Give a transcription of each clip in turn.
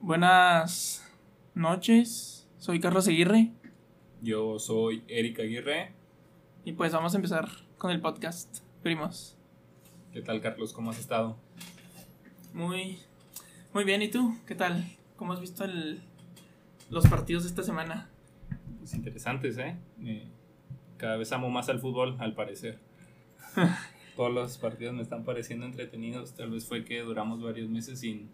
Buenas noches, soy Carlos Aguirre Yo soy Eric Aguirre. y pues vamos a empezar con el podcast, primos. ¿Qué tal, Carlos? ¿Cómo has estado? Muy, muy bien, ¿y tú? ¿Qué tal? ¿Cómo has visto el- los partidos de esta semana? Pues interesantes, ¿eh? Eh, Cada vez amo más al fútbol, al parecer. Todos los partidos me están pareciendo entretenidos. Tal vez fue que duramos varios meses sin,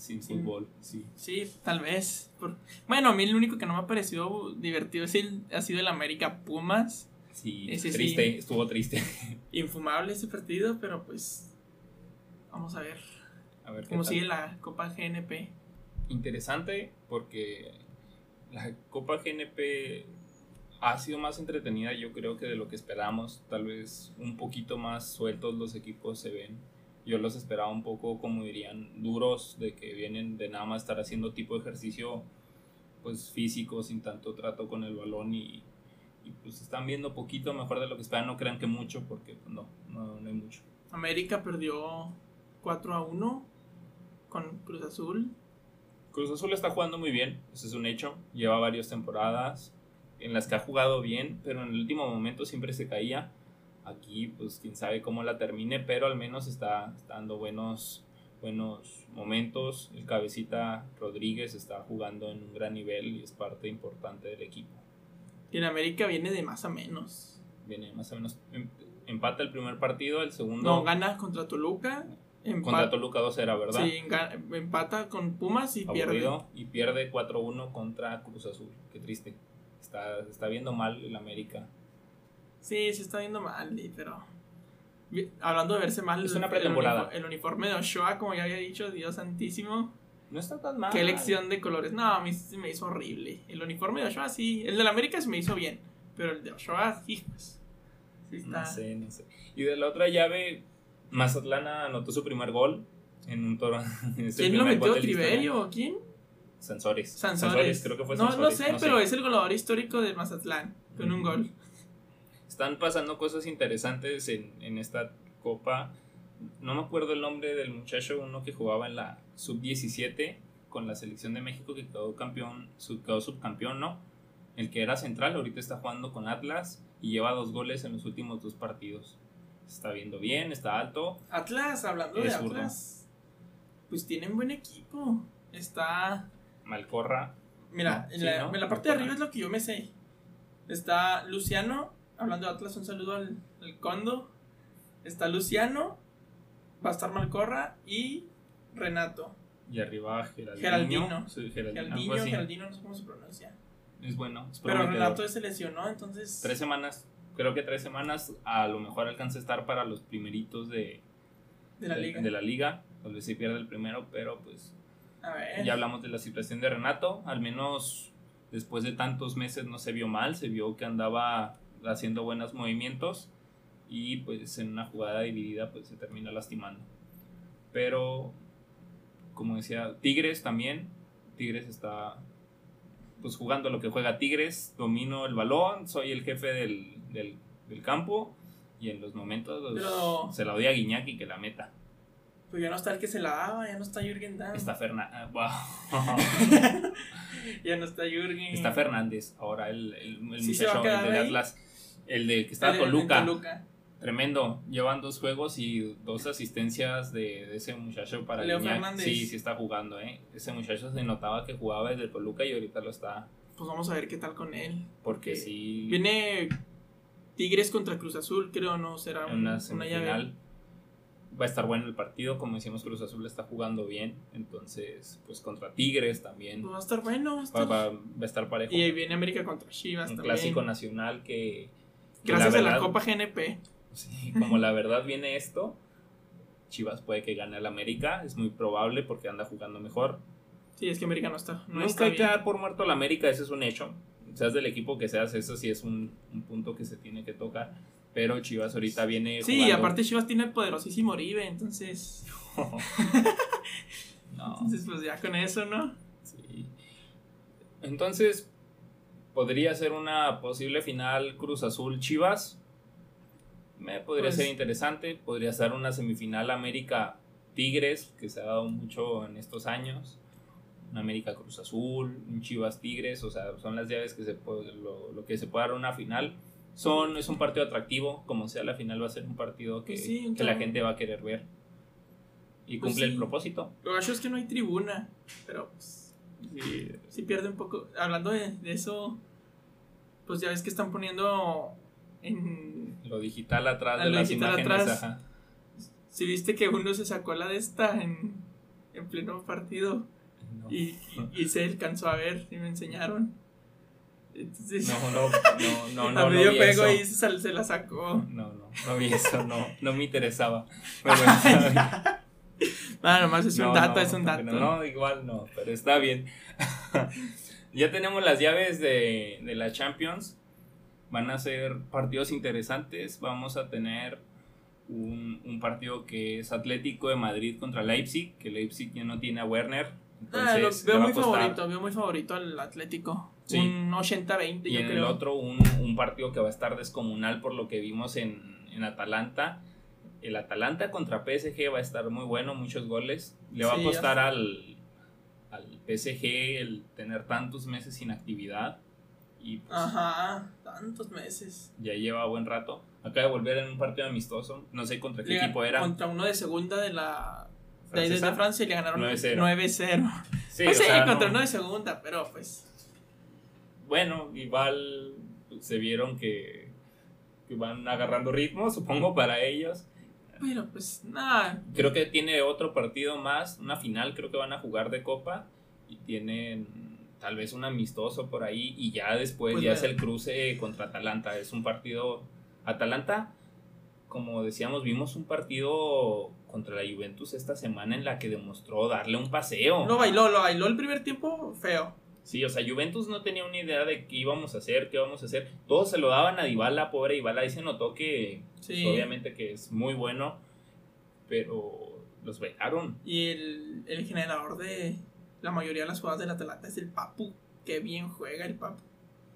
sin fútbol. Sí. Sí, tal vez. por- Bueno, a mí lo único que no me ha parecido divertido es el- ha sido el América Pumas. Sí, Ese sí. triste, estuvo triste. Infumable ese partido, pero pues vamos a ver A ver cómo sigue la Copa GNP. Interesante porque la Copa GNP ha sido más entretenida yo creo que de lo que esperamos. Tal vez un poquito más sueltos los equipos se ven. Yo los esperaba un poco, como dirían, duros, de que vienen de nada más estar haciendo tipo de ejercicio pues físico, sin tanto trato con el balón y, y, pues están viendo poquito mejor de lo que esperan. No crean que mucho porque pues, no, no, no hay mucho. América perdió 4 a 1 con Cruz Azul. Cruz Azul está jugando muy bien, eso es un hecho. Lleva varias temporadas en las que ha jugado bien, pero en el último momento siempre se caía. Aquí, pues quién sabe cómo la termine, pero al menos está, está dando buenos, buenos momentos. El cabecita Rodríguez está jugando en un gran nivel y es parte importante del equipo. Y en América viene de más a menos. Viene más o menos. em- Empata el primer partido, el segundo No, gana contra Toluca. contra Toluca 2 era, ¿verdad? Sí, empata con Pumas y pierde. y pierde 4-1 contra Cruz Azul. Qué triste. Está, está viendo mal el América. Sí, se está viendo mal, pero. Hablando de verse mal, Es una pretemporada. El, uniforme, el uniforme de Ochoa, como ya había dicho, Dios santísimo. No está tan mal. Qué elección de colores. No, a mí se me hizo horrible. El uniforme de Ochoa sí. El de la América se me hizo bien. Pero el de hijos. Sí está. No sé, no sé. Y de la otra llave, Mazatlán anotó su primer gol en un toro. ¿Quién lo metió? ¿Triverio o quién? Sansores. Sansores. creo que fue no, Sansores. no sé, pero es el goleador histórico de Mazatlán. Con un gol. Están pasando cosas interesantes en, en esta copa. No me acuerdo el nombre del muchacho, uno que jugaba en la sub-17 con la selección de México que quedó campeón, sub- quedó subcampeón, ¿no? El que era central, ahorita está jugando con Atlas y lleva dos goles en los últimos dos partidos. Está viendo bien, está alto. Atlas, hablando de zurdo. Atlas. Pues tienen buen equipo. Está. Malcorra, Mira, No, en, sí, la, ¿no? en la parte de arriba es lo que yo me sé. Está Luciano, hablando de Atlas, un saludo al, al Condo. Está Luciano, va a estar Malcorra y Renato. y arriba Geraldino. Geraldino. Sí, Geraldino, algo Geraldino, así. Geraldino, no sé cómo se pronuncia. Es bueno. Pero. Renato se lesionó, entonces. Tres semanas, creo que tres semanas, a lo mejor alcanza a estar para los primeritos de, de la liga. de la liga. Tal vez se pierde el primero, pero pues A ver. ya hablamos de la situación de Renato. Al menos después de tantos meses no se vio mal, se vio que andaba haciendo buenos movimientos y pues en una jugada dividida pues se termina lastimando. Pero como decía, Tigres también, Tigres está pues jugando lo que juega Tigres, domino el balón, soy el jefe del, del, del campo y en los momentos pues, Pero- se la doy a Guiñac y que la meta. Pues ya no está el que se la daba, ya no está Jürgen Damm. Está Fernández. ya no está Jürgen. Está Fernández, ahora el, el, Sí, muchacho, quedar el de ahí. Atlas, el de que en Toluca. Toluca. Tremendo. Llevan dos juegos y dos asistencias de, de ese muchacho para Leo Guiñac. Fernández. Sí, sí está jugando, ¿eh? Ese muchacho se notaba que jugaba desde Toluca y ahorita lo está. Pues vamos a ver qué tal con él. Porque sí. Viene Tigres contra Cruz Azul, creo, ¿no? Será un- una una llave. Va a estar bueno el partido, como decimos, Cruz Azul está jugando bien. Entonces, pues contra Tigres también Pues va a estar bueno. Va a estar- va- va a estar parejo. Y viene América contra Chivas un también. clásico nacional que. Gracias a la verdad- Copa GNP. Sí, como la verdad viene esto, Chivas puede que gane al América, es muy probable porque anda jugando mejor. Sí, es que América no está. No Nunca está hay que dar por muerto al América, eso es un hecho. Seas del equipo que seas, eso sí es un, un punto que se tiene que tocar. Pero Chivas ahorita viene. Sí, jugando- aparte Chivas tiene el poderosísimo Oribe, entonces. no, Entonces, pues ya con eso, ¿no? sí. Entonces, podría ser una posible final Cruz Azul Chivas. Me podría Pues- ser interesante. Podría ser una semifinal América Tigres, que se ha dado mucho en estos años. un América Cruz Azul, un Chivas Tigres, o sea, son las llaves que se puede, lo, lo que se puede dar una final. Son, es un partido atractivo, como sea la final va a ser un partido que, Pues sí, que la gente va a querer ver. Y Pues cumple sí. el propósito. Lo gacho es que no hay tribuna, pero pues Sí, sí pierde un poco. Hablando de, de eso, pues ya ves que están poniendo en... lo digital atrás de lo las digital imágenes. atrás. ajá. Si viste que uno se sacó la de esta en, en pleno partido No. y, y, y se alcanzó a ver y me enseñaron. Entonces, No, no, no, no, no, a no medio juego eso. y se, se la sacó. No, no, no vi eso, no, no me interesaba. Pero bien. Ah, nomás es un No, dato, no, es un dato. No, igual no, pero está bien. ya tenemos las llaves de, de la Champions. Van a ser partidos interesantes. Vamos a tener un, un partido que es Atlético de Madrid contra Leipzig, que Leipzig ya no tiene a Werner. Ah, entonces veo muy favorito, veo muy favorito al Atlético. Sí. Un 80-20, Y yo en creo. el otro, un, un partido que va a estar descomunal por lo que vimos en, en Atalanta. El Atalanta contra PSG va a estar muy bueno, muchos goles. Le va Sí, a costar ya. al, al PSG el tener tantos meses sin actividad. Y pues, Ajá, tantos meses. ya lleva buen rato. Acaba de volver en un partido amistoso. No sé contra qué Le- equipo era. Contra uno de segunda de la. De ¿Francesa? Francia y le ganaron 9-0. 9-0. Sí, Pues o sí, sea, contra no- uno de segunda, pero pues. bueno, igual se vieron que, que van agarrando ritmo, supongo, para ellos. Pero pues nada. Creo que tiene otro partido más, una final, creo que van a jugar de copa y tienen tal vez un amistoso por ahí y ya después Pues ya es el cruce contra Atalanta. Es un partido Atalanta, como decíamos, vimos un partido contra la Juventus esta semana en la que demostró darle un paseo. Lo bailó, lo bailó el primer tiempo feo. Sí, o sea, Juventus no tenía una idea de qué íbamos a hacer, qué íbamos a hacer. Todos se lo daban a Dybala, pobre Dybala, ahí se notó que Sí. pues, obviamente que es muy bueno, pero los bailaron. Y el, el generador de la mayoría de las jugadas del Atalanta es el Papu. Qué bien juega el Papu.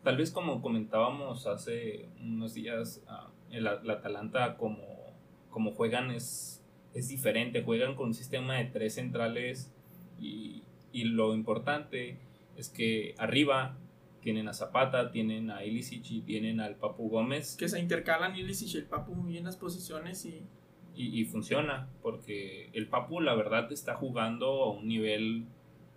Tal vez como comentábamos hace unos días, ah, el, la Atalanta como, como juegan es, es diferente, juegan con un sistema de tres centrales y, y lo importante es que arriba tienen a Zapata, tienen a Ilicic y tienen al Papu Gómez Que se intercalan Ilicic y el Papu muy en las posiciones y. y, y funciona porque el Papu la verdad está jugando a un nivel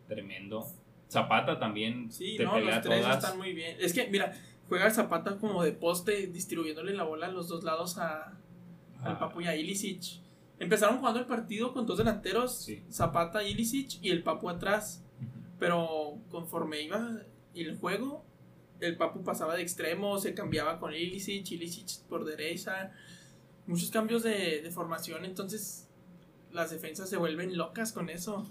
tremendo. Zapata también Sí, te no, pelea los tres todas. están muy bien. Es que, mira, juega Zapata como de poste, distribuyéndole la bola a los dos lados a, al Ah, Papu y a Ilicic. Empezaron jugando el partido con dos delanteros, Sí. Zapata, Ilicic y el Papu atrás. Pero conforme iba el juego, el Papu pasaba de extremo, se cambiaba con Ilicic, Ilicic por derecha. Muchos cambios de, de formación, entonces las defensas se vuelven locas con eso.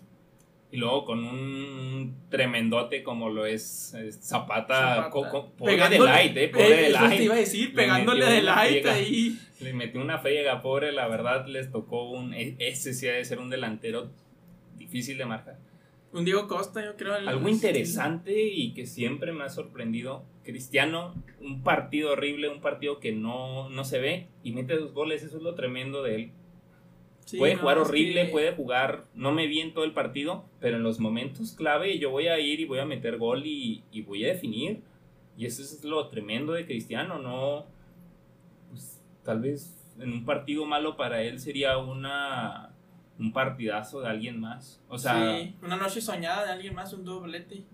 Y luego con un tremendote como lo es, Zapata, Zapata. pobre de light, eh, pobre de eso te light. iba a decir, Le pegándole de light friega. ahí. Le metió una friega, pobre, la verdad les tocó un... e- Ese sí ha de ser un delantero difícil de marcar. Un Diego Costa, yo creo. el- Algo interesante y que siempre me ha sorprendido, Cristiano, un partido horrible, un partido que no, no se ve y mete dos goles, eso es lo tremendo de él. Sí, puede no, jugar es horrible, que- puede jugar, no me vi en todo el partido, pero en los momentos clave yo voy a ir y voy a meter gol y, y voy a definir. Y eso es lo tremendo de Cristiano, no, pues tal vez en un partido malo para él sería una un partidazo de alguien más. O sea, Sí, una noche soñada de alguien más, un doblete.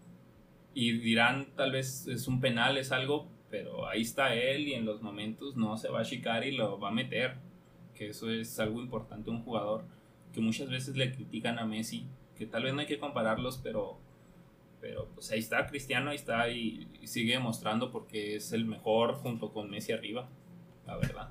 y dirán tal vez es un penal, es algo, pero ahí está él y en los momentos no se va a chicar y lo va a meter. Que eso es algo importante un jugador que muchas veces le critican a Messi, que tal vez no hay que compararlos, pero pero pues ahí está Cristiano, ahí está y, y sigue demostrando porque es el mejor junto con Messi arriba, la verdad.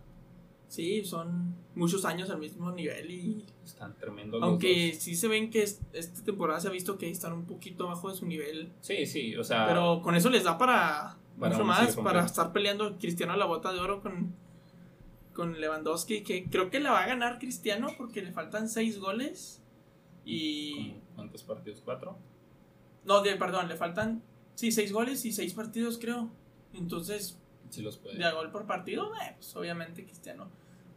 Sí, son muchos años al mismo nivel y Están tremendos los aunque dos. sí se ven que es- esta temporada se ha visto que están un poquito bajo de su nivel, Sí, sí, o sea, pero con eso les da para, Para mucho más, para estar peleando Cristiano a la bota de oro con, con Lewandowski, que creo que la va a ganar Cristiano porque le faltan seis goles y... ¿cómo- ¿cuántos partidos? ¿Cuatro? No, de, perdón, le faltan, sí, seis goles y seis partidos creo. Entonces, Sí los puede. de a gol por partido, eh, pues obviamente Cristiano.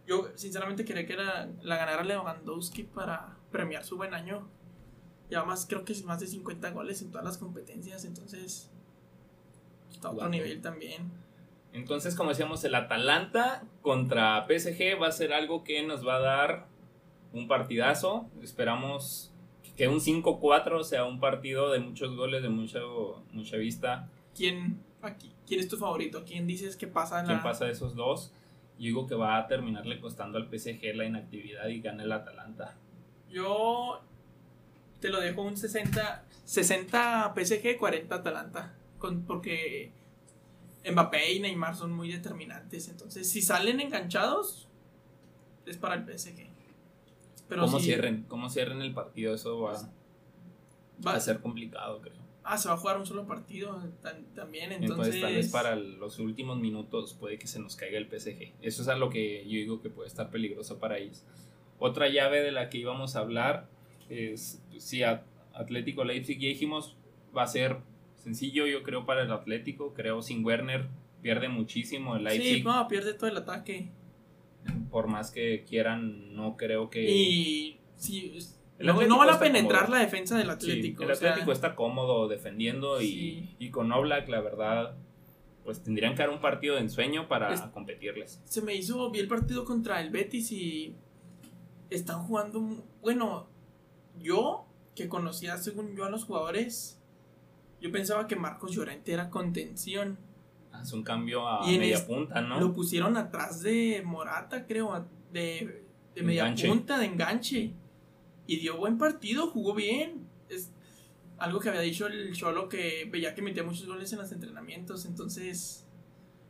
Yo sinceramente quería que la, la ganara Lewandowski para premiar su buen año. Ya más, creo que es más de 50 goles en todas las competencias, entonces está a otro nivel también. Entonces, como decíamos, el Atalanta contra PSG va a ser algo que nos va a dar un partidazo. Esperamos que un 5-4 sea un partido de muchos goles, de mucho, mucha vista. ¿Quién, aquí, ¿Quién es tu favorito? ¿Quién dices que pasa en ¿Quién la- pasa de esos dos? Yo digo que va a terminarle costando al PSG la inactividad y gana el Atalanta. Yo te lo dejo un 60, 60 PSG, 40 Atalanta. Con, porque Mbappé y Neymar son muy determinantes. Entonces, si salen enganchados, es para el PSG. Pero ¿Cómo si cierren? ¿Cómo cierren el partido? Eso va va- a ser complicado, creo. Ah, se va a jugar un solo partido también. Entonces, Entonces, tal vez para los últimos minutos puede que se nos caiga el PSG. Eso es a lo que yo digo que puede estar peligroso para ellos. Otra llave de la que íbamos a hablar es, si Atlético Leipzig ya dijimos, va a ser sencillo yo creo para el Atlético. Creo sin Werner pierde muchísimo el Leipzig. sí, no, pierde todo el ataque. Por más que quieran, no creo que... Y sí, El no, van a penetrar cómodo. la defensa del Sí, Atlético. el o sea, Atlético está cómodo defendiendo y, Sí. y con Oblak, la verdad, pues tendrían que dar un partido de ensueño para Es- competirles. se me hizo, vi el partido contra el Betis y están jugando, bueno, yo que conocía según yo a los jugadores, yo pensaba que Marcos Llorente era contención. Hace un cambio a Y media es- punta, ¿no? Lo pusieron atrás de Morata, creo, de, de media punta, de enganche. Y dio buen partido, jugó bien. Es algo que había dicho el Cholo que veía que metía muchos goles en los entrenamientos. Entonces,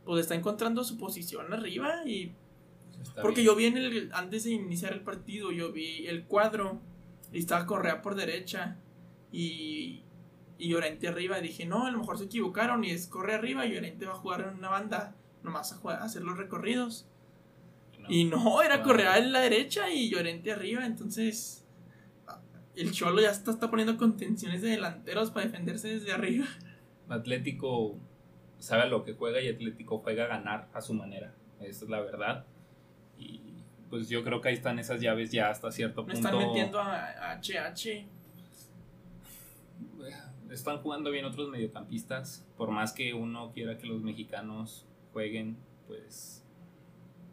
pues está encontrando su posición arriba y Está porque bien. yo vi en el, antes de iniciar el partido, yo vi el cuadro y estaba Correa por derecha y, y Llorente arriba. Y dije, no, a lo mejor se equivocaron y es Correa arriba y Llorente va a jugar en una banda, nomás a, jugar- a hacer los recorridos. No. Y no, era. Correa en la derecha y Llorente arriba. Entonces, el Cholo ya está, está poniendo contenciones de delanteros para defenderse desde arriba. Atlético sabe a lo que juega y Atlético juega a ganar a su manera. Esa es la verdad. Y pues yo creo que ahí están esas llaves ya hasta cierto Me punto. están metiendo a, a HH. Están jugando bien otros mediocampistas. Por más que uno quiera que los mexicanos jueguen, pues,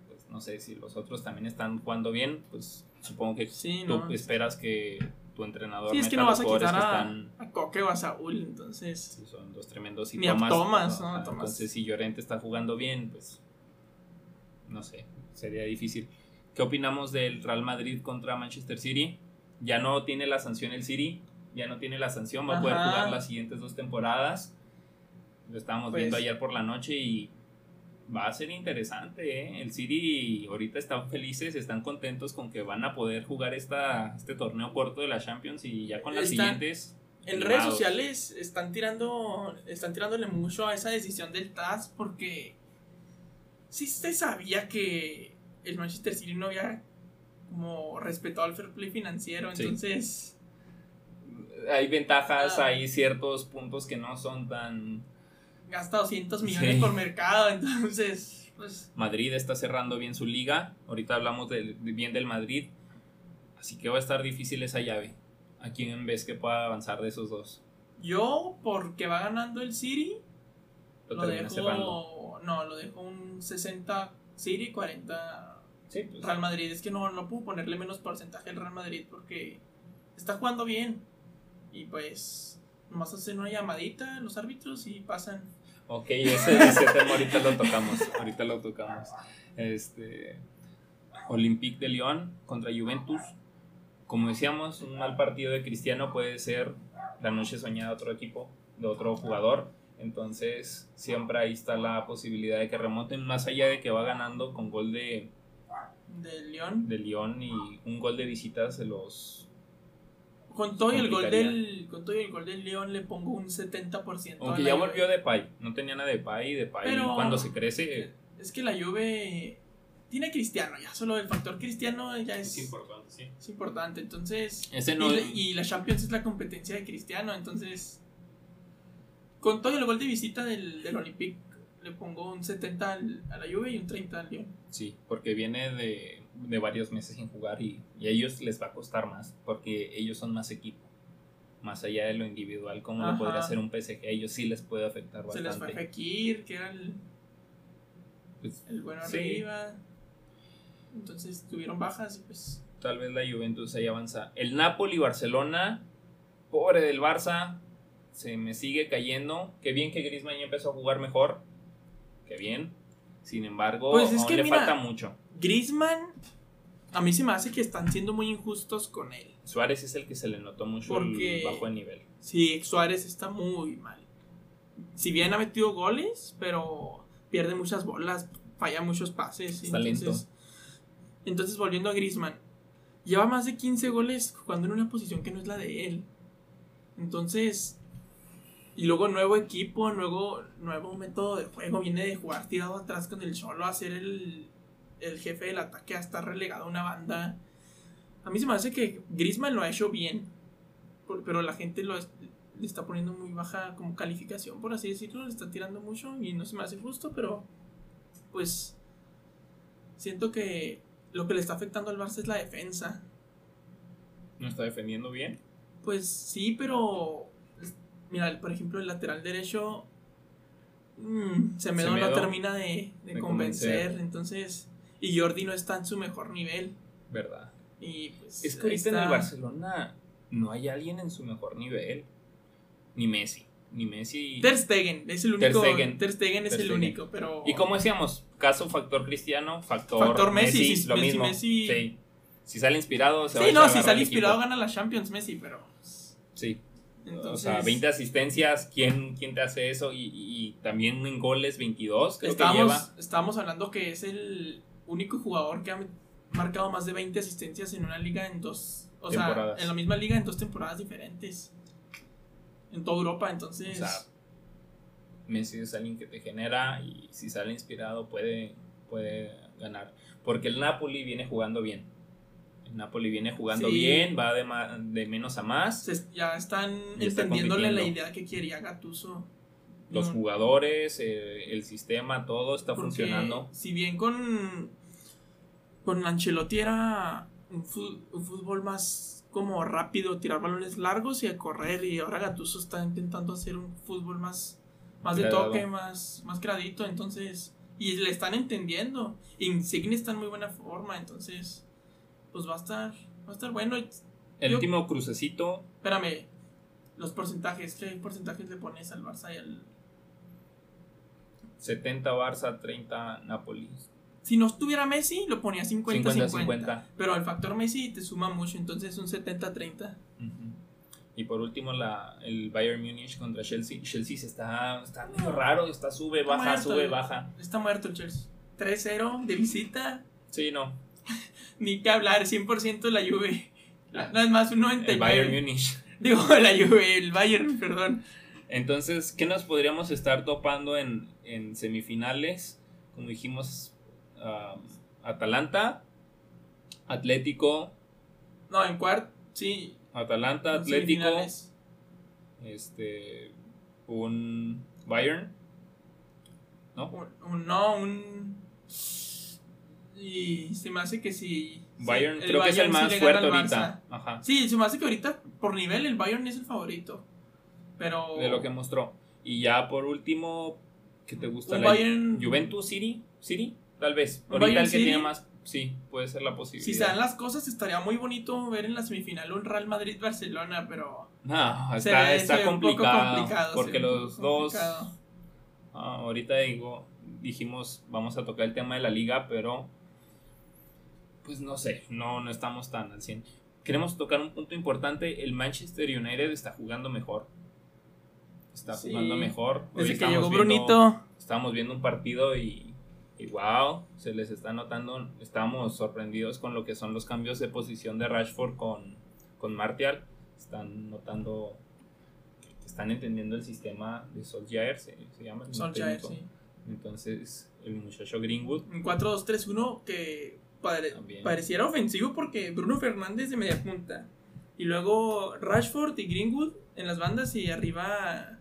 pues no sé si los otros también están jugando bien, pues supongo que Sí, tú no. esperas que tu entrenador Sí, es que no a vas los a jugadores quitar que a, están a Coque o a Saúl, entonces. Sí, son dos tremendos y Ni a Thomas, ¿no? Entonces, si Llorente está jugando bien, pues no sé, sería difícil. ¿Qué opinamos del Real Madrid contra Manchester City? Ya no tiene la sanción el City, ya no tiene la sanción, va a poder jugar las siguientes dos temporadas. Lo estábamos Pues- viendo ayer por la noche y va a ser interesante, ¿eh? El City ahorita están felices, están contentos con que van a poder jugar esta, este torneo corto de la Champions y ya con las Están- siguientes En redes sociales están tirando están tirándole mucho a esa decisión del TAS porque sí se sabía que el Manchester City no había como respetado el fair play financiero, Sí. entonces hay ventajas, Ah. hay ciertos puntos que no son tan... gasta 200 millones Sí. por mercado, entonces pues Madrid está cerrando bien su liga, ahorita hablamos del- bien del Madrid, así que va a estar difícil esa llave. ¿A quién ves que pueda avanzar de esos dos? yo porque va ganando el City Lo lo termina cerrando. dejo no, lo dejo un 60 City, 40 Sí, pues, Real Madrid. Es que no, no puedo ponerle menos porcentaje al Real Madrid porque está jugando bien. Y pues, nomás hacen una llamadita los árbitros y pasan. Ok, ese, ese tema ahorita lo tocamos, ahorita lo tocamos. Este, Olympique de Lyon contra Juventus. Como decíamos, un mal partido de Cristiano puede ser la noche soñada de otro equipo, de otro jugador. Entonces, siempre ahí está la posibilidad de que remonten, más allá de que va ganando con gol de, Del León. de Lyon y un gol de visita se los... Con todo y el gol del. Con todo y el gol del León le pongo un 70%. a Aunque ya Juve. volvió Depay, no tenía nada de Depay, Depay Pero- cuando se crece Es que la Juve tiene Cristiano, ya solo el factor Cristiano ya es, es importante, sí. es importante. Entonces. Ese no y, la, y la Champions es la competencia de Cristiano, entonces. Con todo y el gol de visita del, del Olympique, le pongo un 70 al- a la Juve y un 30 al León. Sí, porque viene de, de varios meses sin jugar y, y a ellos les va a costar más, porque ellos son más equipo. más allá de lo individual, como lo podría hacer un PSG, a ellos sí les puede afectar Se les fue bastante. Fekir, que era el, Pues, el bueno Sí. arriba. Entonces tuvieron bajas y pues. tal vez la Juventus ahí avanza. El Napoli, Barcelona, pobre del Barça, se me sigue cayendo. Qué bien que Griezmann ya empezó a jugar mejor. Qué bien. Sin embargo, Pues es aún que le mira, falta mucho. Griezmann, a mí se me hace que están siendo muy injustos con él. Suárez es el que se le notó mucho Porque- el bajo de nivel. Sí, Suárez está muy mal. Si bien ha metido goles, pero pierde muchas bolas, falla muchos pases. Está entonces, entonces, volviendo a Griezmann, lleva más de 15 goles jugando en una posición que no es la de él. Entonces, y luego nuevo equipo, nuevo, nuevo método de juego, viene de jugar tirado atrás con el solo a ser el, el jefe del ataque, a estar relegado a una banda. A mí se me hace que Griezmann lo ha hecho bien, pero la gente lo es- le está poniendo muy baja como calificación, por así decirlo, le está tirando mucho y no se me hace justo, pero pues siento que lo que le está afectando al Barça es la defensa. No está defendiendo bien. Pues sí, pero mira, por ejemplo, el lateral derecho mm, Semedo no Semedo, termina de, de de convencer, convencer. entonces y Jordi no está en su mejor nivel ¿Verdad? y pues Es que ahorita en el. Barcelona no hay alguien en su mejor nivel. Ni Messi. Ni Messi. Ter Stegen es el Ter único. Stegen. Ter Stegen es Ter el único, pero. Y como decíamos, caso factor cristiano, factor, Factor Messi, Messi, si- lo mismo. Messi- Sí. Si sale inspirado, se Sí, no, a si sale inspirado equipo. gana la Champions Messi, pero. Sí. Entonces, o sea, 20 asistencias, ¿quién, quién te hace eso? Y, y también en goles 22, creo que estábamos, lleva. estábamos hablando que es el único jugador que ha marcado más de 20 asistencias en una liga en dos. O sea, Temporadas. en la misma liga en dos temporadas diferentes. En toda Europa, entonces. O sea, Messi es alguien que te genera y si sale inspirado puede, puede ganar. Porque el Napoli viene jugando bien. El Napoli viene jugando Sí. bien, va de, ma- de menos a más. se- ya están Ya está entendiéndole la idea que quería Gatuso. Los jugadores, eh, el sistema, todo está Porque funcionando. Si bien con, con Ancelotti era un, fútbol más como rápido, tirar balones largos y a correr, y ahora Gattuso está intentando hacer un fútbol más, más de toque, más, más gradito, entonces, y le están entendiendo. Insigne está en muy buena forma, entonces, pues va a estar, va a estar bueno. El yo- último crucecito, Espérame, los porcentajes, ¿qué porcentajes le pones al Barça y al... 70 Barça, 30 Napoli. Si no estuviera Messi, lo ponía 50-50. 50-50. Pero el factor Messi te suma mucho, entonces un 70-30. Ujú. Y por último, la, el Bayern Munich contra Chelsea. Chelsea se está, está medio raro, está sube, Está baja, muerto, sube, baja. Está muerto el Chelsea. 3-0 de visita. Sí, no. Ni que hablar, 100% la Juve. No es más, un 99. El Bayern Munich. Digo, la Juve, el Bayern, perdón. Entonces, ¿qué nos podríamos estar topando en, en semifinales? Como dijimos, Atalanta, Atlético, No, en cuarto, sí. Atalanta, en Atlético, este, un Bayern, ¿no? Un, un- no, un. Y se me hace que sí. Bayern sí, creo que es el Bayern sí más fuerte ahorita. Ajá. Sí, se me hace que ahorita, por nivel, el Bayern es el favorito. Pero. De lo que mostró. Y ya por último, ¿qué te gusta? La Bayern- Juventus City, City, tal vez. Ahorita Bayern el que City. tiene más, sí, puede ser la posibilidad. Si se dan las cosas, estaría muy bonito ver en la semifinal un Real Madrid-Barcelona, pero. No, está, ve- está complicado, porque los dos, complicado. ah, ahorita digo, dijimos, vamos a tocar el tema de la liga, pero pues no sé, no, no estamos tan al 100. Queremos tocar un punto importante, el Manchester United está jugando mejor. Está Sí. jugando mejor. Hoy Desde que estamos llegó viendo- Brunito. Estábamos viendo un partido y, y wow, se les está notando, estamos sorprendidos con lo que son los cambios de posición de Rashford con, con Martial. Están notando, están entendiendo el sistema de Solskjaer, se, se llama. el Solskjaer, sí. Entonces, el muchacho Greenwood, Un 4-2-3-1 que pare- pareciera ofensivo porque Bruno Fernández de media punta. Y luego Rashford y Greenwood en las bandas y arriba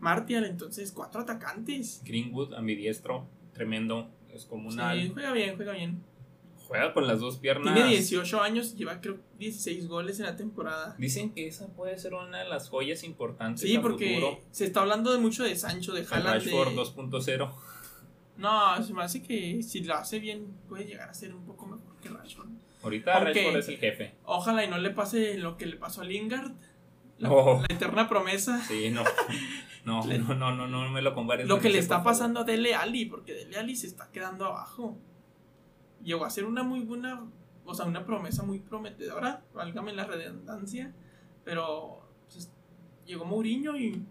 Martial. Entonces, cuatro atacantes. Greenwood ambidiestro, tremendo, es como una Sí, juega bien, juega bien. juega con las dos piernas. Tiene 18 años lleva creo 16 goles en la temporada. Dicen que esa puede ser una de las joyas importantes. Sí, a porque futuro. se está hablando de mucho de Sancho, de Haaland. de- Rashford 2.0. No, se me hace que si lo hace bien puede llegar a ser un poco mejor que Rashford. Ahorita Aunque- Rashford es el jefe. Ojalá y no le pase lo que le pasó a Lingard. La, eterna promesa. Sí, no. No, no, no, no, no me lo compares. Lo que le está pasando a Dele Alli, porque Dele Alli se está quedando abajo. Llegó a ser una muy buena, o sea, una promesa muy prometedora, válgame la redundancia, pero pues, llegó Mourinho y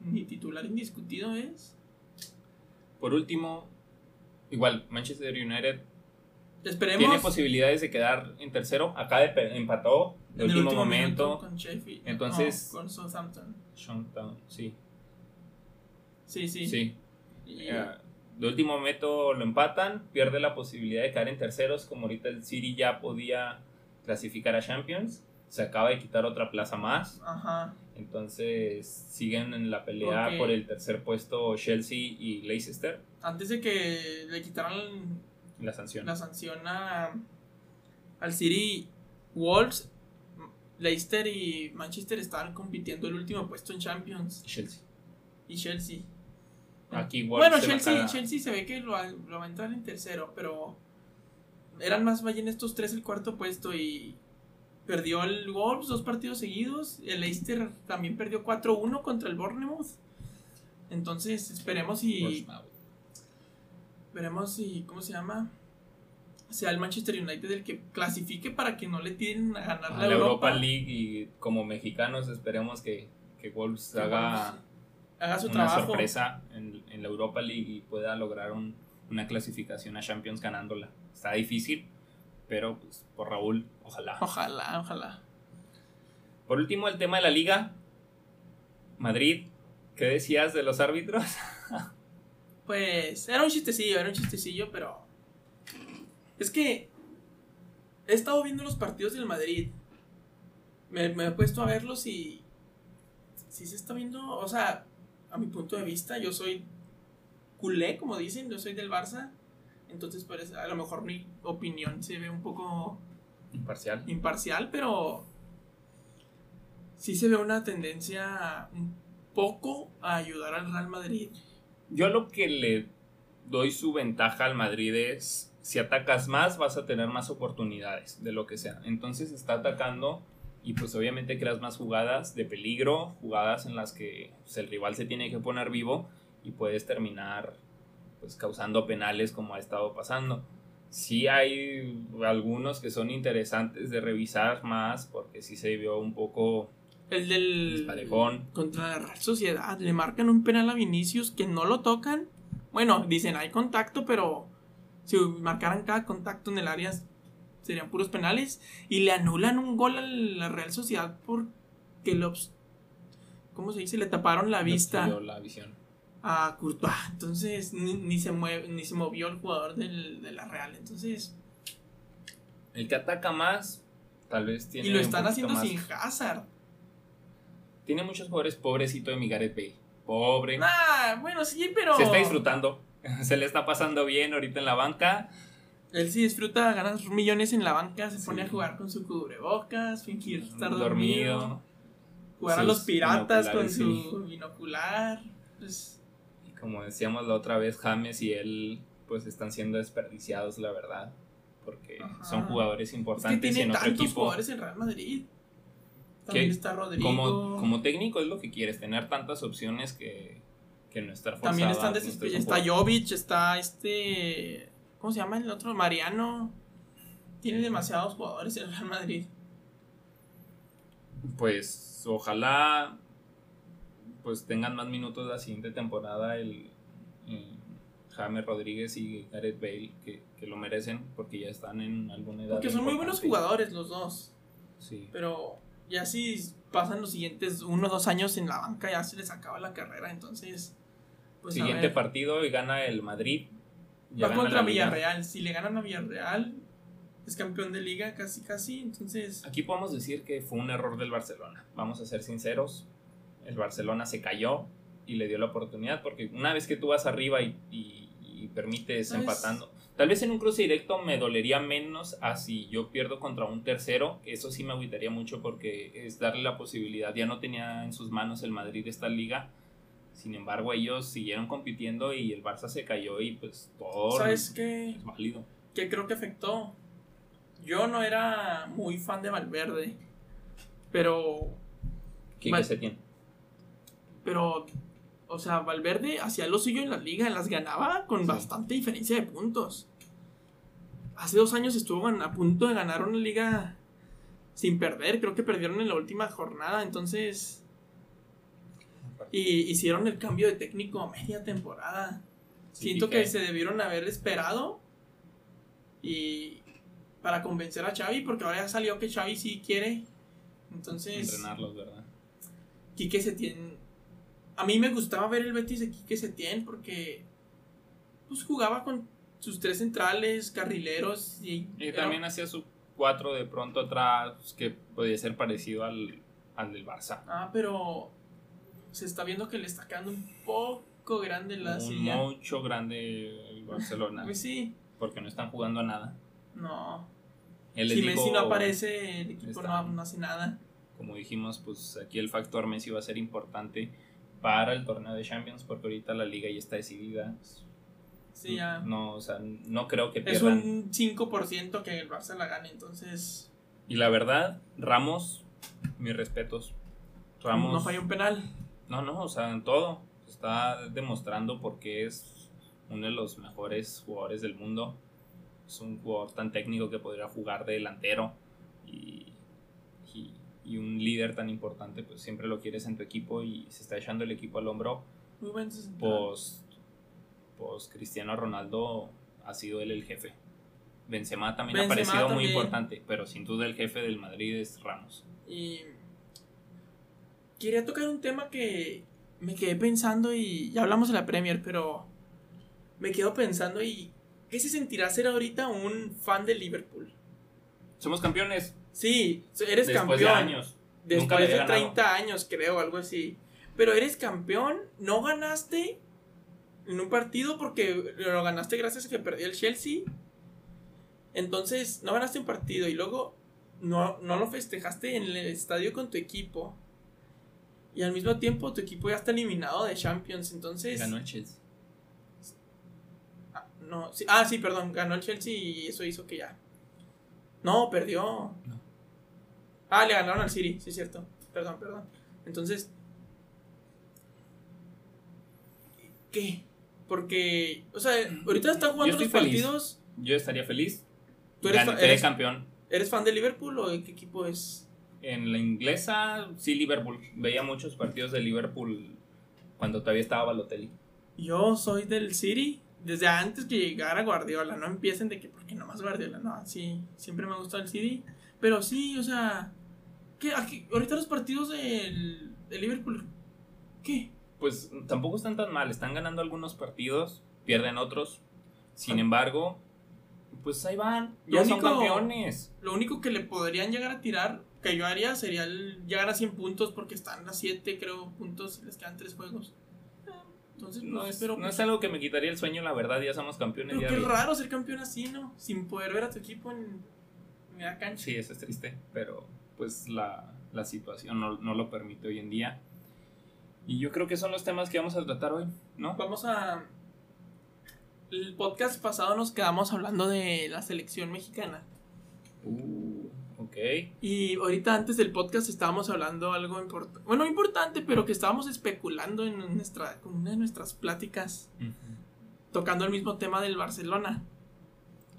ni titular indiscutido es. Por último, igual, Manchester United Esperemos tiene posibilidades de quedar en tercero. Acá empató de en último, último momento. minuto con Sheffield, Entonces- no, con Southampton. Showdown, sí. Sí, sí. Sí. Y- Eh, de último momento lo empatan, pierde la posibilidad de caer en terceros, como ahorita el City ya podía clasificar a Champions, se acaba de quitar otra plaza más, Ajá. entonces siguen en la pelea por el tercer puesto Chelsea y Leicester, Antes de que le quitaran la sanción. la sanción a, al City Wolves, Leicester y Manchester estaban compitiendo el último puesto en Champions Chelsea. y Chelsea. Aquí Wolves bueno, Chelsea. Chelsea se ve que lo, lo en tercero, pero eran más bien estos tres el cuarto puesto y perdió el Wolves dos partidos seguidos. El Leicester también perdió 4-1 contra el Bournemouth. Entonces esperemos y. Veremos si, ¿cómo se llama? Sea el Manchester United el que clasifique para que no le tiren a ganar A la la Europa. Europa League y como mexicanos esperemos que, que Wolves Que haga Wolves haga su una trabajo. sorpresa en, en la Europa League y pueda lograr un- una clasificación a Champions ganándola. Está difícil, pero pues, por Raúl, ojalá. Ojalá, ojalá. Por último, el tema de la liga. Madrid, ¿qué decías de los árbitros? Pues era un chistecillo, era un chistecillo, pero es que he estado viendo los partidos del Madrid. Me, me he puesto a verlos y sí se está viendo, o sea, a mi punto de vista, yo soy culé, como dicen, yo soy del Barça. Entonces, pues, a lo mejor mi opinión se ve un poco Imparcial. imparcial, pero sí se ve una tendencia un poco a ayudar al Real Madrid. Yo lo que le doy su ventaja al Madrid es, si atacas más, vas a tener más oportunidades de lo que sea. Entonces está atacando y pues obviamente creas más jugadas de peligro, jugadas en las que pues, el rival se tiene que poner vivo y puedes terminar pues causando penales como ha estado pasando. Sí hay algunos que son interesantes de revisar más porque sí se vio un poco El del. disparejón. Contra la Real Sociedad. Le marcan un penal a Vinicius que no lo tocan. Bueno, dicen hay contacto, pero si marcaran cada contacto en el área serían puros penales. Y le anulan un gol a la Real Sociedad porque los. ¿Cómo se dice? Le taparon la vista Obstruyó la visión. a Courtois. Entonces ni, ni se mueve, ni se movió el jugador del- de la Real. Entonces. El que ataca más, tal vez tiene y lo están haciendo más- sin Hazard. Tiene muchos jugadores, pobrecito de mi Gareth Bale. Pobre. Ah, bueno, sí, pero. Se está disfrutando. Se le está pasando bien ahorita en la banca. Él sí disfruta ganar millones en la banca, se Sí. pone a jugar con su cubrebocas, fingir estar dormido, dormido. jugar a los piratas con su binocular. Pues, Y como decíamos la otra vez, James y él pues están siendo desperdiciados, la verdad. Porque Ajá. son jugadores es que importantes tiene en otro tantos equipo. jugadores en Real Madrid. También Que está Rodrigo. Como, como técnico es lo que quieres, tener tantas opciones que, que no estar forzado. También están un Está. Jovic, está este. ¿Cómo se llama el otro? Mariano. Tiene demasiados jugadores en Real Madrid. Pues ojalá pues tengan más minutos la siguiente temporada el, eh, James Rodríguez y Gareth Bale que, que lo merecen porque ya están en alguna edad. Porque son muy buenos jugadores los dos. Sí. Pero ya si pasan los siguientes uno o dos años en la banca, ya se les acaba la carrera. Entonces, pues Siguiente partido y gana el Madrid. Ya Va gana contra. Villarreal. Si le ganan a Villarreal, es campeón de liga casi casi. Entonces, Aquí podemos decir que fue un error del Barcelona. Vamos a ser sinceros. El Barcelona se cayó y le dio la oportunidad porque una vez que tú vas arriba y, y- y permites ¿Sabes? empatando, Tal vez en un cruce directo me dolería menos a si yo pierdo contra un tercero. Eso sí me agüitaría mucho porque es darle la posibilidad. Ya no tenía en sus manos el Madrid esta liga. Sin embargo, ellos siguieron compitiendo y el Barça se cayó y pues todo ¿Sabes qué? es válido. que creo que afectó. Yo no era muy fan de Valverde, pero, ¿Qué Mal- que se tiene? pero, o sea, Valverde hacía lo suyo en la liga, las ganaba con Sí. bastante diferencia de puntos. Hace dos años estuvo a punto de ganar una liga sin perder, creo que perdieron en la última jornada, entonces, y hicieron el cambio de técnico a media temporada. Sí, Siento que- que se debieron haber esperado y para convencer a Xavi, porque ahora ya salió que Xavi sí quiere. Entonces, entrenarlos, ¿verdad? Quique Setién. A mí me gustaba ver el Betis de Quique Setién porque pues jugaba con sus tres centrales, carrileros y, Y era- también hacía su 4 de pronto atrás que podía ser parecido al, al del Barça. Ah, pero se está viendo que le está quedando un poco grande la Un silla. mucho grande el Barcelona. Pues sí, porque no están jugando a nada. no. Él Si dijo- Messi no aparece, el equipo está- no, no hace nada. como dijimos, pues aquí el factor Messi va a ser importante para el torneo de Champions porque ahorita la liga ya está decidida. Sí, ya. No, o sea, no creo que Es pierdan. un 5% que el Barça la gane, entonces Y la verdad, Ramos, mis respetos. Ramos no falla un penal. No, no, o sea, en todo. Está demostrando por qué es uno de los mejores jugadores del mundo. Es un jugador tan técnico que podría jugar de delantero y, y, y un líder tan importante, pues siempre lo quieres en tu equipo y se está echando el equipo al hombro. Muy buen. Pues, pues Cristiano Ronaldo ha sido él el jefe. Benzema también Benzema ha parecido muy importante, pero sin duda el jefe del Madrid es Ramos. Y quería tocar un tema que me quedé pensando y ya hablamos de la Premier, pero me quedo pensando y ¿qué se sentirá ser ahorita un fan de Liverpool? Somos campeones Sí, eres después campeón. de años. Después de había ganado. 30 años, creo, algo así. Pero eres campeón, no ganaste en un partido porque lo ganaste gracias a que perdió el Chelsea. Entonces, no ganaste un partido y luego no, no lo festejaste en el estadio con tu equipo. Y al mismo tiempo tu equipo ya está eliminado de Champions. Entonces... Ganó el Chelsea. Ah, no, sí, ah, sí, perdón, ganó el Chelsea y eso hizo que ya. No, perdió. No. Ah, le ganaron al City, sí es cierto. Perdón, perdón. Entonces. ¿Qué? Porque, o sea, ahorita están jugando los feliz. partidos. Yo estaría feliz. ¿Tú eres, Gané- eres- campeón. eres fan de Liverpool o de qué equipo es? En la inglesa, sí, Liverpool. Veía muchos partidos de Liverpool cuando todavía estaba Balotelli. Yo soy del City. Desde antes que llegara Guardiola, no empiecen de que porque nomás Guardiola, no, sí, siempre me ha gustado el City. Pero sí, o sea, ¿qué? Aquí, ahorita los partidos del, de Liverpool, ¿qué? Pues tampoco están tan mal. Están ganando algunos partidos, pierden otros. Sin Ah. embargo, pues ahí van. Ya son campeones. Lo único que le podrían llegar a tirar, que yo haría, sería el llegar a 100 puntos porque están a 7, creo, puntos y les quedan 3 juegos. Entonces, No pues, es, pero, no pues, es algo que me quitaría el sueño, la verdad. Ya somos campeones. pero ya qué vi- raro ser campeón así, ¿no? Sin poder ver a tu equipo en, en la cancha. Sí, eso es triste. Pero pues la, la situación no, no lo permite hoy en día. Y yo creo que son los temas que vamos a tratar hoy, ¿no? Vamos a. El podcast pasado nos quedamos hablando de la selección mexicana. Uh, ok. Y ahorita antes del podcast estábamos hablando algo importante. Bueno, importante, pero que estábamos especulando en nuestra, con una de nuestras pláticas, tocando el mismo tema del Barcelona.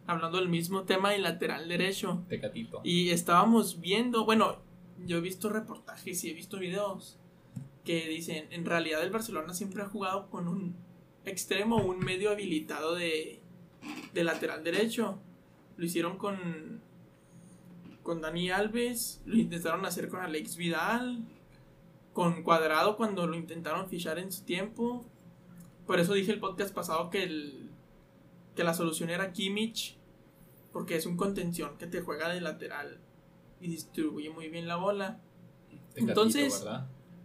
Hablando del mismo tema del lateral derecho. Tecatito. Y estábamos viendo, bueno, yo he visto reportajes y he visto videos que dicen, en realidad el Barcelona siempre ha jugado con un extremo, un medio habilitado de, de lateral derecho. Lo hicieron con, con Dani Alves, lo intentaron hacer con Alex Vidal, con Cuadrado cuando lo intentaron fichar en su tiempo. Por eso dije el podcast pasado que, el, que la solución era Kimmich, porque es un contención que te juega de lateral y distribuye muy bien la bola. Entonces-.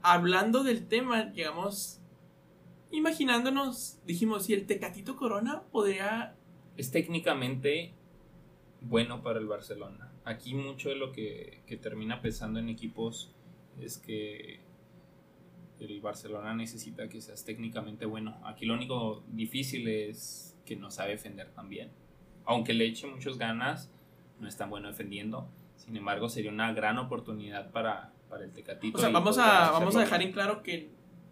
Hablando del tema, llegamos imaginándonos, dijimos, si el Tecatito Corona podría es técnicamente bueno para el Barcelona. Aquí mucho de lo que, que termina pesando en equipos es que el Barcelona necesita que seas técnicamente bueno. Aquí lo único difícil es que no sabe defender tan bien. Aunque le eche muchas ganas, no es tan bueno defendiendo. Sin embargo, sería una gran oportunidad para, para el Tecatito. O sea, vamos a, vamos hacerlo a dejar bien. en claro que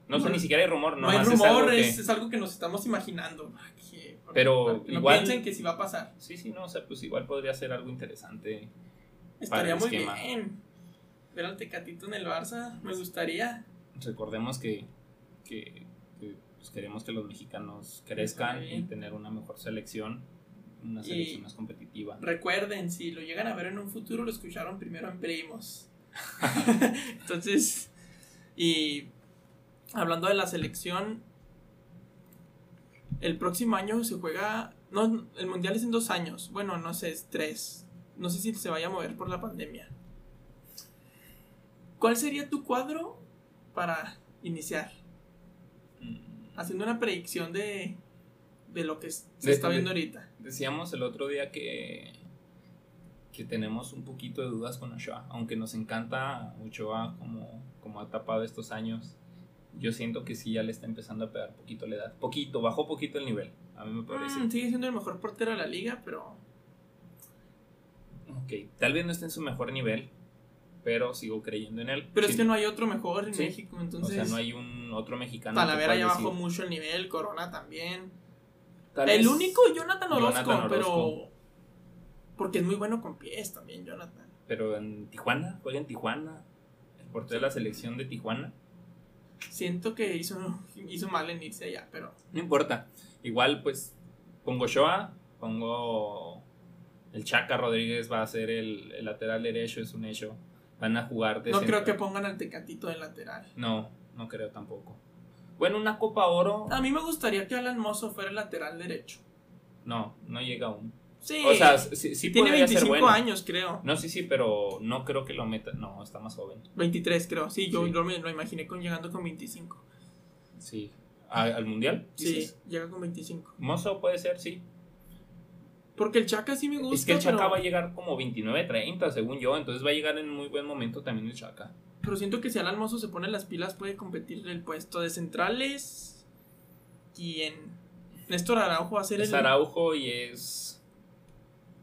No sé, ni siquiera hay rumor. no hay rumor, es, es algo que nos estamos imaginando. Que- Pero no igual- piensen que sí va a pasar. Sí, sí, no, o sea, pues igual podría ser algo interesante. Estaría muy esquema. bien. Ver al Tecatito en el Barça, me gustaría. Recordemos que, que, que, pues, queremos que los mexicanos crezcan y tener una mejor selección, una Y- selección más competitiva. Recuerden, si lo llegan a ver en un futuro, lo escucharon primero en Primos. Entonces, y hablando de la selección, el próximo año se juega. No, el mundial es en dos años. Bueno, no sé, es tres. No sé si se vaya a mover por la pandemia. ¿Cuál sería tu cuadro para iniciar? Mm, Haciendo una predicción de, de lo que se De- está de- viendo ahorita. Decíamos el otro día que, que tenemos un poquito de dudas con Ochoa, aunque nos encanta Ochoa como, como ha tapado estos años. Yo siento que sí ya le está empezando a pegar poquito la edad. Poquito, bajó poquito el nivel, a mí me parece. Mm, sigue siendo el mejor portero de la liga, pero Ok, tal vez no esté en su mejor nivel, pero sigo creyendo en él. Pero es que no hay otro mejor en Sí. México, entonces. O sea, no hay un otro mexicano. Talavera ya bajó mucho el nivel, Corona también. tal el único, Jonathan Orozco, Jonathan pero. Porque es muy bueno con pies también, Jonathan. Pero en Tijuana, juega en Tijuana. El portero de la selección de Tijuana. Siento que hizo, hizo mal en irse allá, pero. No importa. Igual, pues, pongo Shoa, pongo el Chaca Rodríguez va a ser el, el lateral derecho, es un hecho. Van a jugar de No centro- creo que pongan al Tecatito de lateral. No, no creo tampoco. Bueno, una Copa Oro. A mí me gustaría que Alan Mozo fuera el lateral derecho. No, no llega aún. Sí. O sea, sí, sí tiene podría 25 ser bueno. años, creo. No, sí, sí, pero no creo que lo meta. No, está más joven. 23, creo. Sí, yo, Sí. lo imaginé con llegando con 25. Sí. ¿A- ¿Al mundial? Sí, llega con 25. Mozo puede ser, sí. Porque el Chaca sí me gusta. es que el Chaca pero, va a llegar como 29-30, según yo. Entonces va a llegar en muy buen momento también el Chaca. pero siento que si Alan Mozo se pone las pilas, puede competir el puesto de centrales. Y en. Néstor Araujo va a ser Es el. Araujo y es.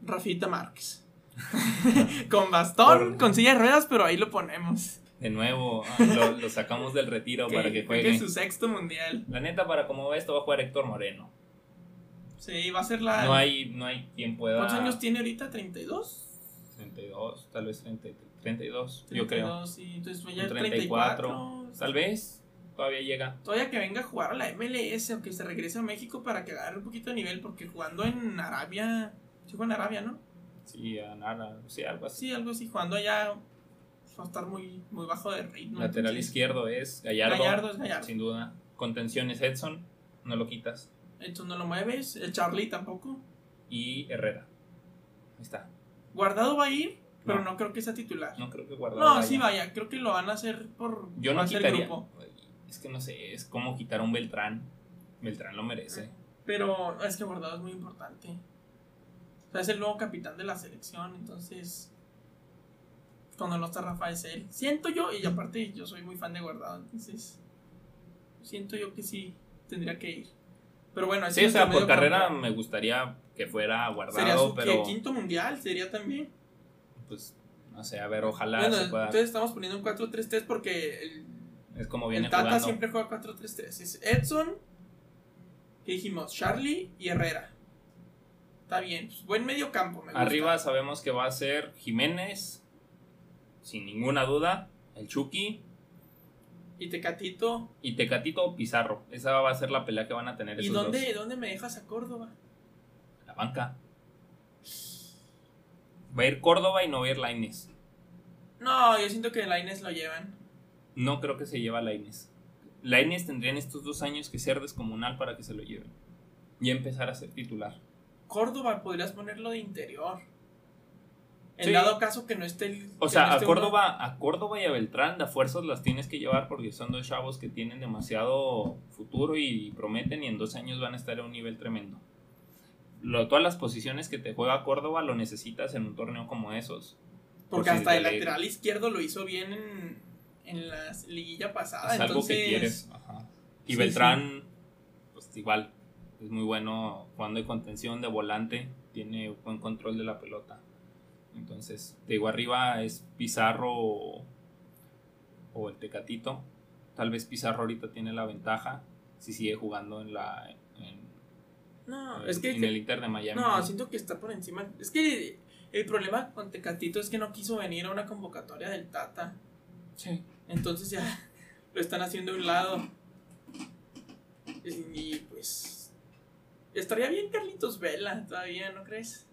Rafita Márquez. con bastón, Por- con silla de ruedas, pero ahí lo ponemos. De nuevo, ah, lo, lo sacamos del retiro para que juegue juegue. su sexto mundial. La neta, para como va esto, va a jugar Héctor Moreno. Sí, va a ser la. No hay, no hay quien pueda. ¿Cuántos años tiene ahorita? ¿32? 32, tal vez 30, 32, yo creo. 32, sí, entonces ya Un 34. 34, tal vez. Todavía llega. Todavía que venga a jugar a la MLS o que se regrese a México para que agarre un poquito de nivel, porque jugando en Arabia. Sí, juega en Arabia, ¿no? Sí, a nada, sí, algo así. Sí, algo así. Jugando allá va a estar muy, muy bajo de ritmo. Lateral entonces, izquierdo es Gallardo. Gallardo es Gallardo. Sin duda. Contención es Edson, no lo quitas. Entonces no lo mueves. El Charlie tampoco. Y Herrera. Ahí está. Guardado va a ir, pero No. no, creo que sea titular. No creo que guardado. No, vaya. sí vaya. Creo que lo van a hacer por. Yo no quitaría. grupo. Es que no sé, es como quitar a un Beltrán. Beltrán lo merece. Pero es que Guardado es muy importante. O sea, es el nuevo capitán de la selección, entonces. Cuando no está Rafa es él. Siento yo, y aparte yo soy muy fan de Guardado, entonces. Siento yo que sí tendría que ir. Pero bueno, Sí, o sea, por carrera campo. me gustaría que fuera Sería guardado, su pero quinto mundial, sería también. pues no sé, a ver, ojalá bueno, se pueda. entonces estamos poniendo un 4-3-3 porque el, es como el viene Tata jugando. siempre juega 4-3-3. Es Edson, que dijimos, Charlie y Herrera. Está bien, pues, buen medio campo. Me gusta. Arriba sabemos que va a ser Jiménez, sin ninguna duda, el Chucky Y Tecatito. y Tecatito o Pizarro. Esa va a ser la pelea que van a tener ¿Y esos dónde, dos. dónde me dejas a Córdoba? La banca. Va a ir Córdoba y no va a ir Laines. No, yo siento que Laines lo llevan. No creo que se lleva Laines. Laines tendría en estos dos años que ser descomunal para que se lo lleven. Y empezar a ser titular. Córdoba podrías ponerlo de interior. En Sí. dado caso que no esté el. O sea, no a uno- Córdoba, a Córdoba y a Beltrán, de fuerzas las tienes que llevar porque son dos chavos que tienen demasiado futuro y prometen y en dos años van a estar a un nivel tremendo. lo, todas las posiciones que te juega Córdoba lo necesitas en un torneo como esos. Porque hasta el lateral izquierdo lo hizo bien en, en la liguilla pasada. Es algo que quieres. Y Beltrán, pues igual, es muy bueno jugando de contención, de volante, tiene buen control de la pelota. Entonces, te digo, arriba es Pizarro o, el Tecatito. Tal vez Pizarro ahorita tiene la ventaja si sigue jugando en la no, es que, en el Inter de Miami. No, siento que está por encima. Es que el problema con Tecatito es que no quiso venir a una convocatoria del Tata. Sí. Entonces ya lo están haciendo a un lado. Y pues. Estaría bien Carlitos Vela todavía, ¿no crees?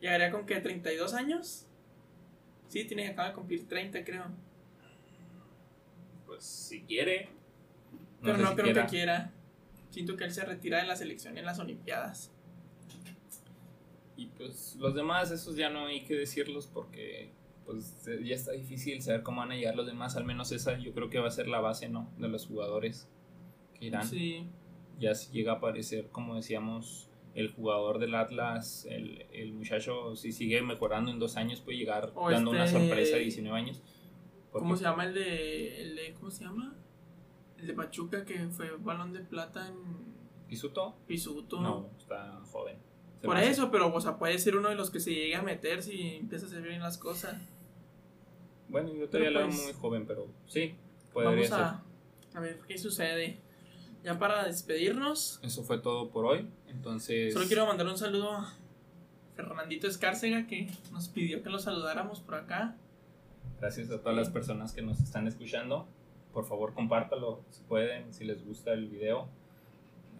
Llegaría con que 32 años. Sí, tiene que acabar de cumplir 30, creo. Pues si quiere. Pero no creo que quiera. Siento que él se retira de la selección en las Olimpiadas. Y pues los demás, esos ya no hay que decirlos porque pues ya está difícil saber cómo van a llegar los demás. Al menos esa yo creo que va a ser la base, ¿no? De los jugadores que irán. Sí. Ya si llega a aparecer, como decíamos, el jugador del Atlas, el, el muchacho, si sigue mejorando en dos años, puede llegar dando una este sorpresa a 19 años. ¿Cómo se llama el de, el de, ¿Cómo se llama? El de Pachuca que fue balón de plata en. ¿Pisuto? Pisuto. No, está joven. Por eso, pero o sea, puede ser uno de los que se llegue a meter si empieza a hacer bien las cosas. Bueno, yo todavía lo veo pues, muy joven, pero sí, podría vamos a, a ver qué sucede. Ya para despedirnos. Eso fue todo por hoy. Entonces. Solo quiero mandar un saludo a Fernandito Escárcega que nos pidió que lo saludáramos por acá. Gracias a todas las personas que nos están escuchando por favor compártalo si pueden, si les gusta el video.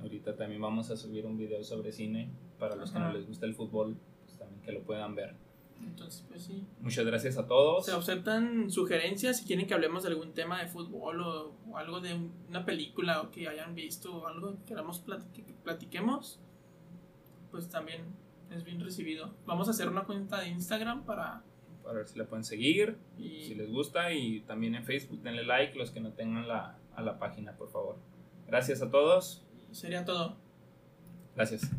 Ahorita también vamos a subir un video sobre cine para los que no les gusta el fútbol, pues también que lo puedan ver. Entonces, pues sí. Muchas gracias a todos. Se aceptan sugerencias si quieren que hablemos de algún tema de fútbol o, algo de una película o que hayan visto o algo que queramos platiquemos, pues también es bien recibido. Vamos a hacer una cuenta de Instagram para para ver si la pueden seguir, si les gusta y también en Facebook denle like los que no tengan la, a la página, por favor. Gracias a todos. Sería todo. Gracias.